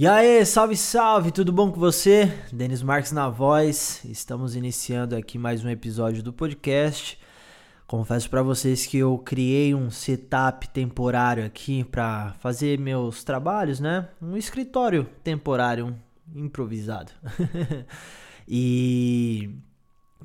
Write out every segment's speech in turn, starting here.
E aí, salve, salve, tudo bom com você? Denis Marques na voz. Estamos iniciando aqui mais um episódio do podcast. Confesso para vocês que eu criei um setup temporário aqui para fazer meus trabalhos, né? Um escritório temporário, um improvisado. e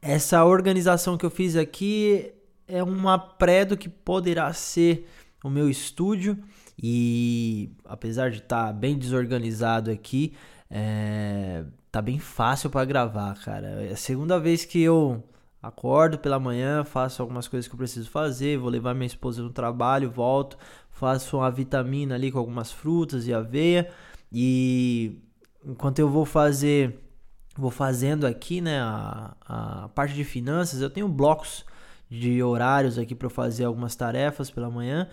essa organização que eu fiz aqui é uma pré do que poderá ser o meu estúdio. E apesar de estar tá bem desorganizado aqui, é, tá bem fácil para gravar, cara. É a segunda vez que eu acordo pela manhã, faço algumas coisas que eu preciso fazer, vou levar minha esposa no trabalho, volto, faço uma vitamina ali com algumas frutas e aveia. E enquanto eu vou fazer, vou fazendo aqui, né, a, a parte de finanças, eu tenho blocos de horários aqui para fazer algumas tarefas pela manhã.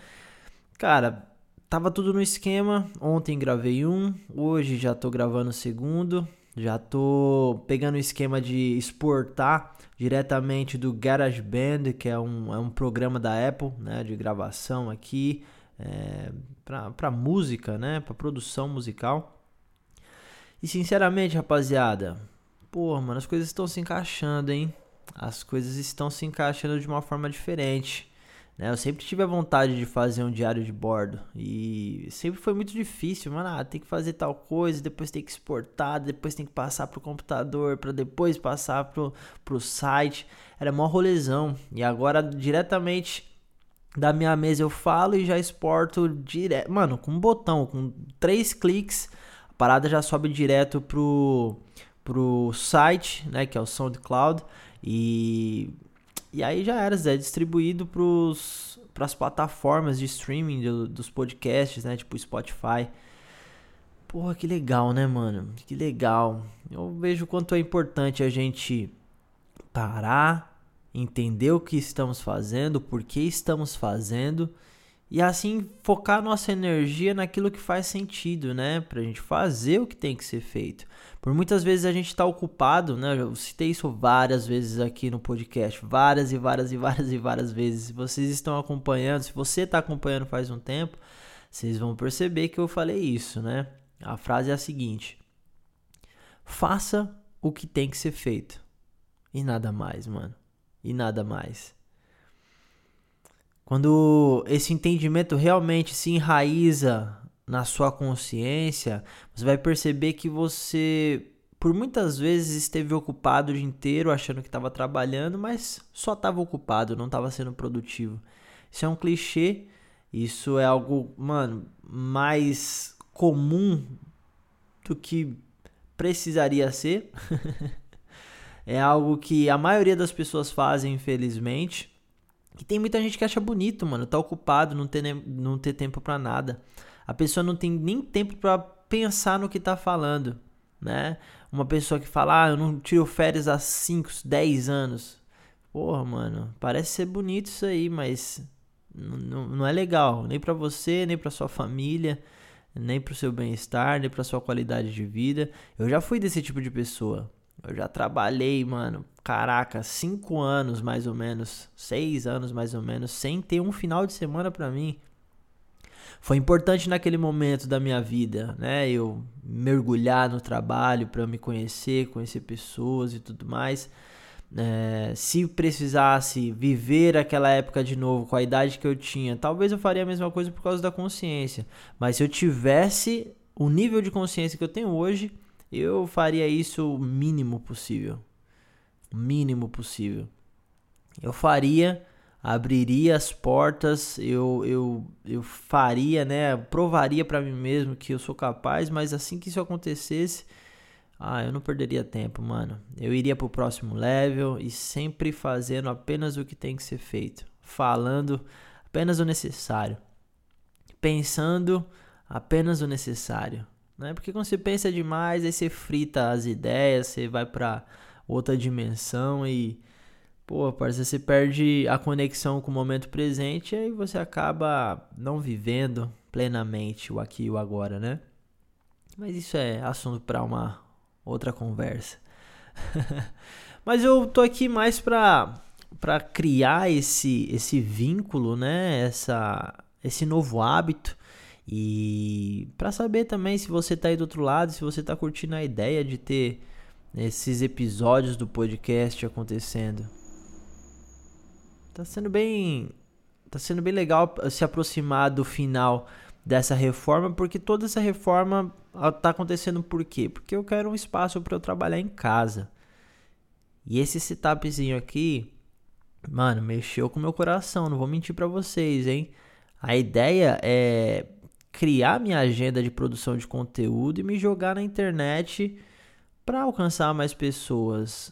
Cara, tava tudo no esquema. Ontem gravei um, hoje já tô gravando o segundo. Já tô pegando o esquema de exportar diretamente do GarageBand, que é um, é um programa da Apple, né, de gravação aqui, é, para música, né, para produção musical. E sinceramente, rapaziada, pô, mano, as coisas estão se encaixando, hein? As coisas estão se encaixando de uma forma diferente. Né? Eu sempre tive a vontade de fazer um diário de bordo e sempre foi muito difícil, mano. Ah, tem que fazer tal coisa, depois tem que exportar, depois tem que passar pro computador, para depois passar pro, pro site. Era mó rolezão. E agora diretamente da minha mesa eu falo e já exporto direto, mano, com um botão, com três cliques, a parada já sobe direto pro pro site, né, que é o SoundCloud e e aí já era, é distribuído para as plataformas de streaming do, dos podcasts, né? Tipo Spotify. Porra, que legal, né, mano? Que legal. Eu vejo quanto é importante a gente parar, entender o que estamos fazendo, por que estamos fazendo e assim focar nossa energia naquilo que faz sentido, né? Pra gente fazer o que tem que ser feito. Por muitas vezes a gente está ocupado, né? Eu citei isso várias vezes aqui no podcast, várias e várias e várias e várias vezes. Se vocês estão acompanhando, se você está acompanhando faz um tempo, vocês vão perceber que eu falei isso, né? A frase é a seguinte: Faça o que tem que ser feito. E nada mais, mano. E nada mais. Quando esse entendimento realmente se enraiza na sua consciência, você vai perceber que você por muitas vezes esteve ocupado o dia inteiro achando que estava trabalhando, mas só estava ocupado, não estava sendo produtivo. Isso é um clichê, isso é algo, mano, mais comum do que precisaria ser. é algo que a maioria das pessoas fazem, infelizmente. E tem muita gente que acha bonito, mano, tá ocupado, não ter, não ter tempo para nada. A pessoa não tem nem tempo para pensar no que tá falando, né? Uma pessoa que fala, ah, eu não tiro férias há 5, 10 anos. Porra, mano, parece ser bonito isso aí, mas não, é legal, nem para você, nem para sua família, nem para o seu bem-estar, nem para sua qualidade de vida. Eu já fui desse tipo de pessoa. Eu já trabalhei, mano, caraca, cinco anos mais ou menos, seis anos mais ou menos, sem ter um final de semana para mim. Foi importante naquele momento da minha vida, né? Eu mergulhar no trabalho para me conhecer, conhecer pessoas e tudo mais. É, se precisasse viver aquela época de novo com a idade que eu tinha, talvez eu faria a mesma coisa por causa da consciência. Mas se eu tivesse o nível de consciência que eu tenho hoje, eu faria isso o mínimo possível. O mínimo possível. Eu faria, abriria as portas, eu, eu, eu faria, né? Provaria para mim mesmo que eu sou capaz, mas assim que isso acontecesse, ah, eu não perderia tempo, mano. Eu iria pro próximo level e sempre fazendo apenas o que tem que ser feito, falando apenas o necessário, pensando apenas o necessário né? Porque quando você pensa demais, aí você frita as ideias, você vai para outra dimensão e pô, parece você perde a conexão com o momento presente e aí você acaba não vivendo plenamente o aqui e o agora, né? Mas isso é assunto para uma outra conversa. Mas eu tô aqui mais para para criar esse esse vínculo, né? Essa esse novo hábito E para saber também se você tá aí do outro lado, se você tá curtindo a ideia de ter esses episódios do podcast acontecendo. Tá sendo bem tá sendo bem legal se aproximar do final dessa reforma, porque toda essa reforma tá acontecendo por quê? Porque eu quero um espaço para eu trabalhar em casa. E esse setupzinho aqui, mano, mexeu com o meu coração, não vou mentir para vocês, hein? A ideia é criar minha agenda de produção de conteúdo e me jogar na internet para alcançar mais pessoas.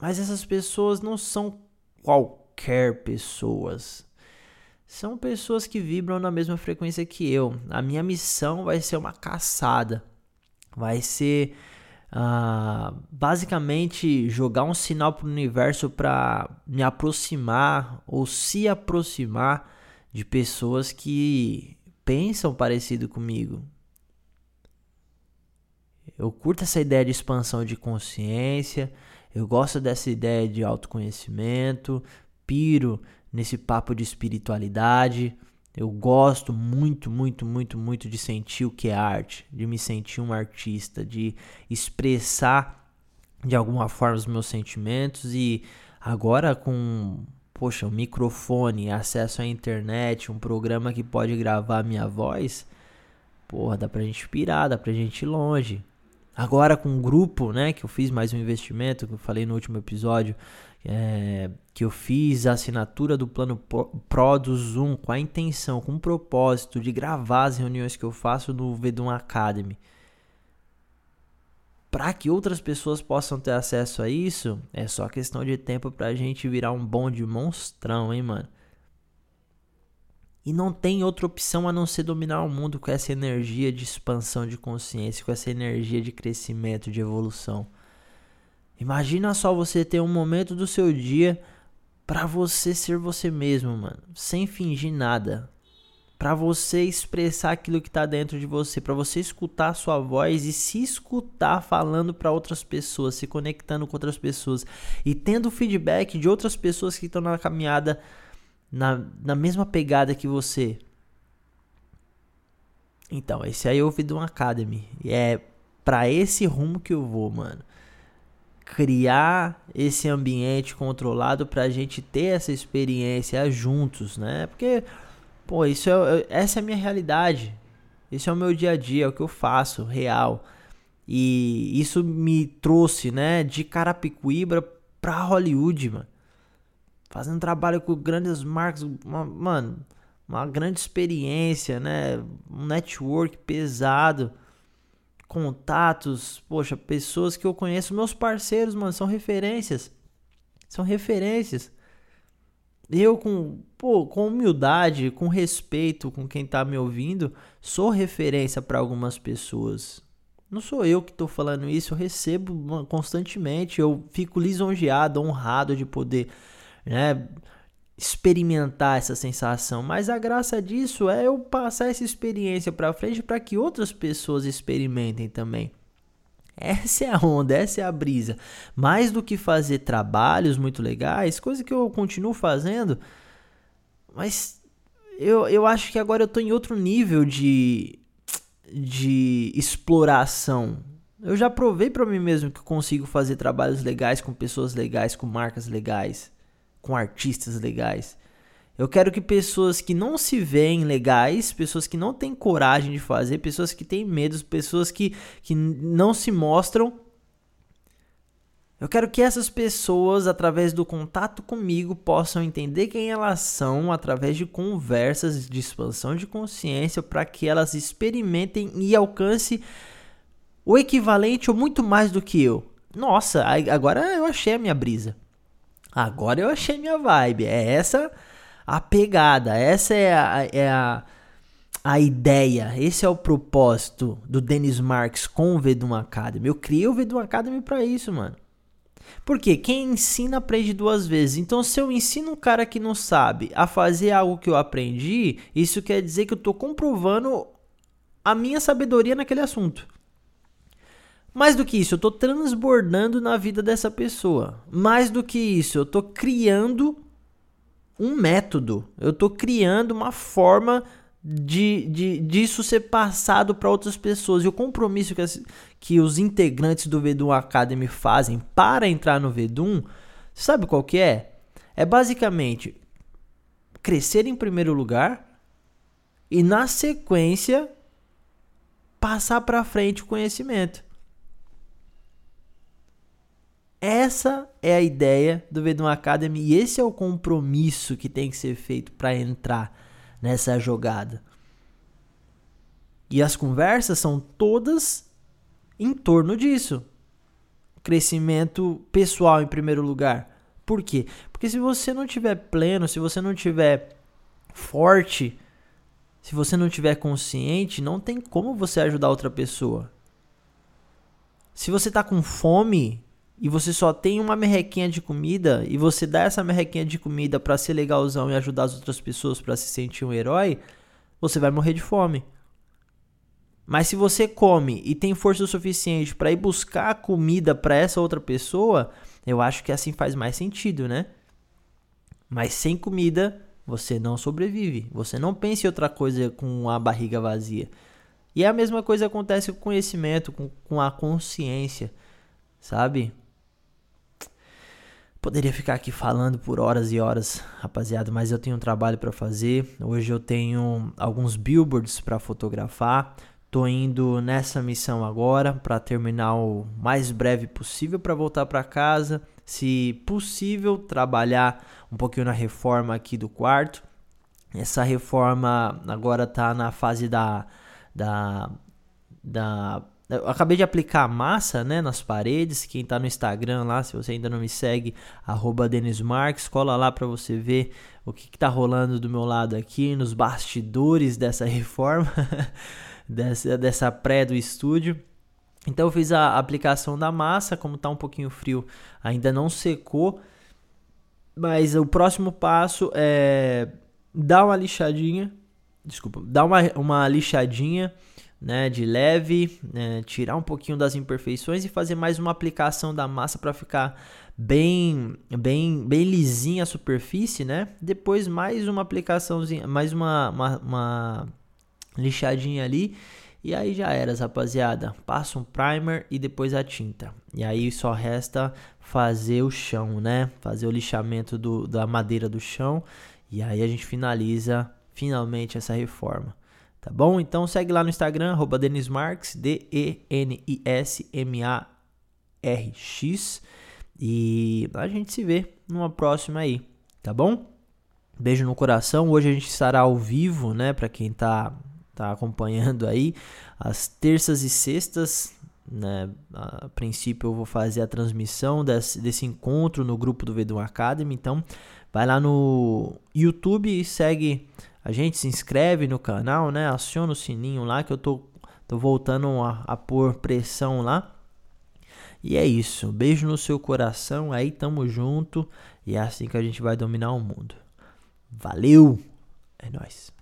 Mas essas pessoas não são qualquer pessoas. São pessoas que vibram na mesma frequência que eu. A minha missão vai ser uma caçada. Vai ser uh, basicamente jogar um sinal para o universo para me aproximar ou se aproximar de pessoas que pensam parecido comigo. Eu curto essa ideia de expansão de consciência, eu gosto dessa ideia de autoconhecimento, piro nesse papo de espiritualidade. Eu gosto muito, muito, muito, muito de sentir o que é arte, de me sentir um artista, de expressar de alguma forma os meus sentimentos e agora com poxa, um microfone, acesso à internet, um programa que pode gravar minha voz, porra, dá pra gente pirar, dá pra gente ir longe. Agora com o grupo, né, que eu fiz mais um investimento, que eu falei no último episódio, é, que eu fiz a assinatura do plano Pro do Zoom com a intenção, com o propósito de gravar as reuniões que eu faço no Vedum Academy para que outras pessoas possam ter acesso a isso, é só questão de tempo pra gente virar um bonde monstrão, hein, mano? E não tem outra opção a não ser dominar o mundo com essa energia de expansão de consciência, com essa energia de crescimento, de evolução. Imagina só você ter um momento do seu dia para você ser você mesmo, mano, sem fingir nada, para você expressar aquilo que está dentro de você, para você escutar a sua voz e se escutar falando para outras pessoas, se conectando com outras pessoas e tendo feedback de outras pessoas que estão na caminhada na, na mesma pegada que você. Então, esse aí é o Vidum Academy. E é para esse rumo que eu vou, mano. Criar esse ambiente controlado para a gente ter essa experiência juntos, né? Porque Pô, isso é, essa é a minha realidade. Esse é o meu dia a dia, é o que eu faço, real. E isso me trouxe, né, de Carapicuíba pra Hollywood, mano. Fazendo trabalho com grandes marcas, uma, mano, uma grande experiência, né? Um network pesado, contatos, poxa, pessoas que eu conheço, meus parceiros, mano, são referências. São referências eu com, pô, com humildade, com respeito com quem tá me ouvindo, sou referência para algumas pessoas. Não sou eu que estou falando isso, eu recebo constantemente, eu fico lisonjeado, honrado de poder, né, experimentar essa sensação, mas a graça disso é eu passar essa experiência para frente para que outras pessoas experimentem também. Essa é a onda, essa é a brisa. Mais do que fazer trabalhos muito legais, coisa que eu continuo fazendo, mas eu, eu acho que agora eu tô em outro nível de, de exploração. Eu já provei para mim mesmo que consigo fazer trabalhos legais com pessoas legais, com marcas legais, com artistas legais. Eu quero que pessoas que não se veem legais, pessoas que não têm coragem de fazer, pessoas que têm medo, pessoas que, que não se mostram. Eu quero que essas pessoas, através do contato comigo, possam entender quem elas são através de conversas de expansão de consciência para que elas experimentem e alcancem o equivalente ou muito mais do que eu. Nossa, agora eu achei a minha brisa. Agora eu achei minha vibe. É essa a pegada, essa é a, é a, a ideia, esse é o propósito do Dennis Marks com o Vedum Academy. Eu criei o Vedum Academy para isso, mano. Porque quem ensina aprende duas vezes. Então, se eu ensino um cara que não sabe a fazer algo que eu aprendi, isso quer dizer que eu estou comprovando a minha sabedoria naquele assunto. Mais do que isso, eu estou transbordando na vida dessa pessoa. Mais do que isso, eu estou criando um método. Eu estou criando uma forma de, de disso ser passado para outras pessoas. E o compromisso que, as, que os integrantes do Vedum Academy fazem para entrar no Vedum, sabe qual que é? É basicamente crescer em primeiro lugar e na sequência passar para frente o conhecimento. Essa é a ideia do Vedum Academy e esse é o compromisso que tem que ser feito para entrar nessa jogada. E as conversas são todas em torno disso. Crescimento pessoal em primeiro lugar. Por quê? Porque se você não tiver pleno, se você não tiver forte, se você não tiver consciente, não tem como você ajudar outra pessoa. Se você tá com fome e você só tem uma merrequinha de comida e você dá essa merrequinha de comida para ser legalzão e ajudar as outras pessoas para se sentir um herói, você vai morrer de fome. Mas se você come e tem força o suficiente para ir buscar comida para essa outra pessoa, eu acho que assim faz mais sentido, né? Mas sem comida, você não sobrevive. Você não pensa em outra coisa com a barriga vazia. E a mesma coisa acontece com o conhecimento, com, com a consciência, sabe? Poderia ficar aqui falando por horas e horas, rapaziada, mas eu tenho um trabalho para fazer. Hoje eu tenho alguns billboards para fotografar. Tô indo nessa missão agora para terminar o mais breve possível para voltar para casa, se possível trabalhar um pouquinho na reforma aqui do quarto. Essa reforma agora tá na fase da da da eu acabei de aplicar massa, né, nas paredes. Quem tá no Instagram lá, se você ainda não me segue, arroba Marques, cola lá para você ver o que, que tá rolando do meu lado aqui, nos bastidores dessa reforma, dessa, dessa pré do estúdio. Então eu fiz a aplicação da massa, como tá um pouquinho frio, ainda não secou. Mas o próximo passo é dar uma lixadinha, desculpa, dar uma, uma lixadinha né, de leve, né, tirar um pouquinho das imperfeições e fazer mais uma aplicação da massa para ficar bem, bem, bem lisinha a superfície, né? Depois mais uma aplicaçãozinha, mais uma, uma, uma lixadinha ali e aí já era, rapaziada. Passa um primer e depois a tinta. E aí só resta fazer o chão, né? Fazer o lixamento do, da madeira do chão. E aí a gente finaliza finalmente essa reforma. Tá bom? Então segue lá no Instagram, arroba Denismarx, D-E-N-I-S-M-A-R-X. E a gente se vê numa próxima aí, tá bom? Beijo no coração. Hoje a gente estará ao vivo, né? Para quem tá, tá acompanhando aí, às terças e sextas. Né? A princípio eu vou fazer a transmissão desse, desse encontro no grupo do Vedum Academy. Então vai lá no YouTube e segue a gente se inscreve no canal, né? Aciona o sininho lá que eu tô, tô voltando a, a pôr pressão lá. E é isso. Beijo no seu coração. Aí tamo junto. E é assim que a gente vai dominar o mundo. Valeu! É nóis.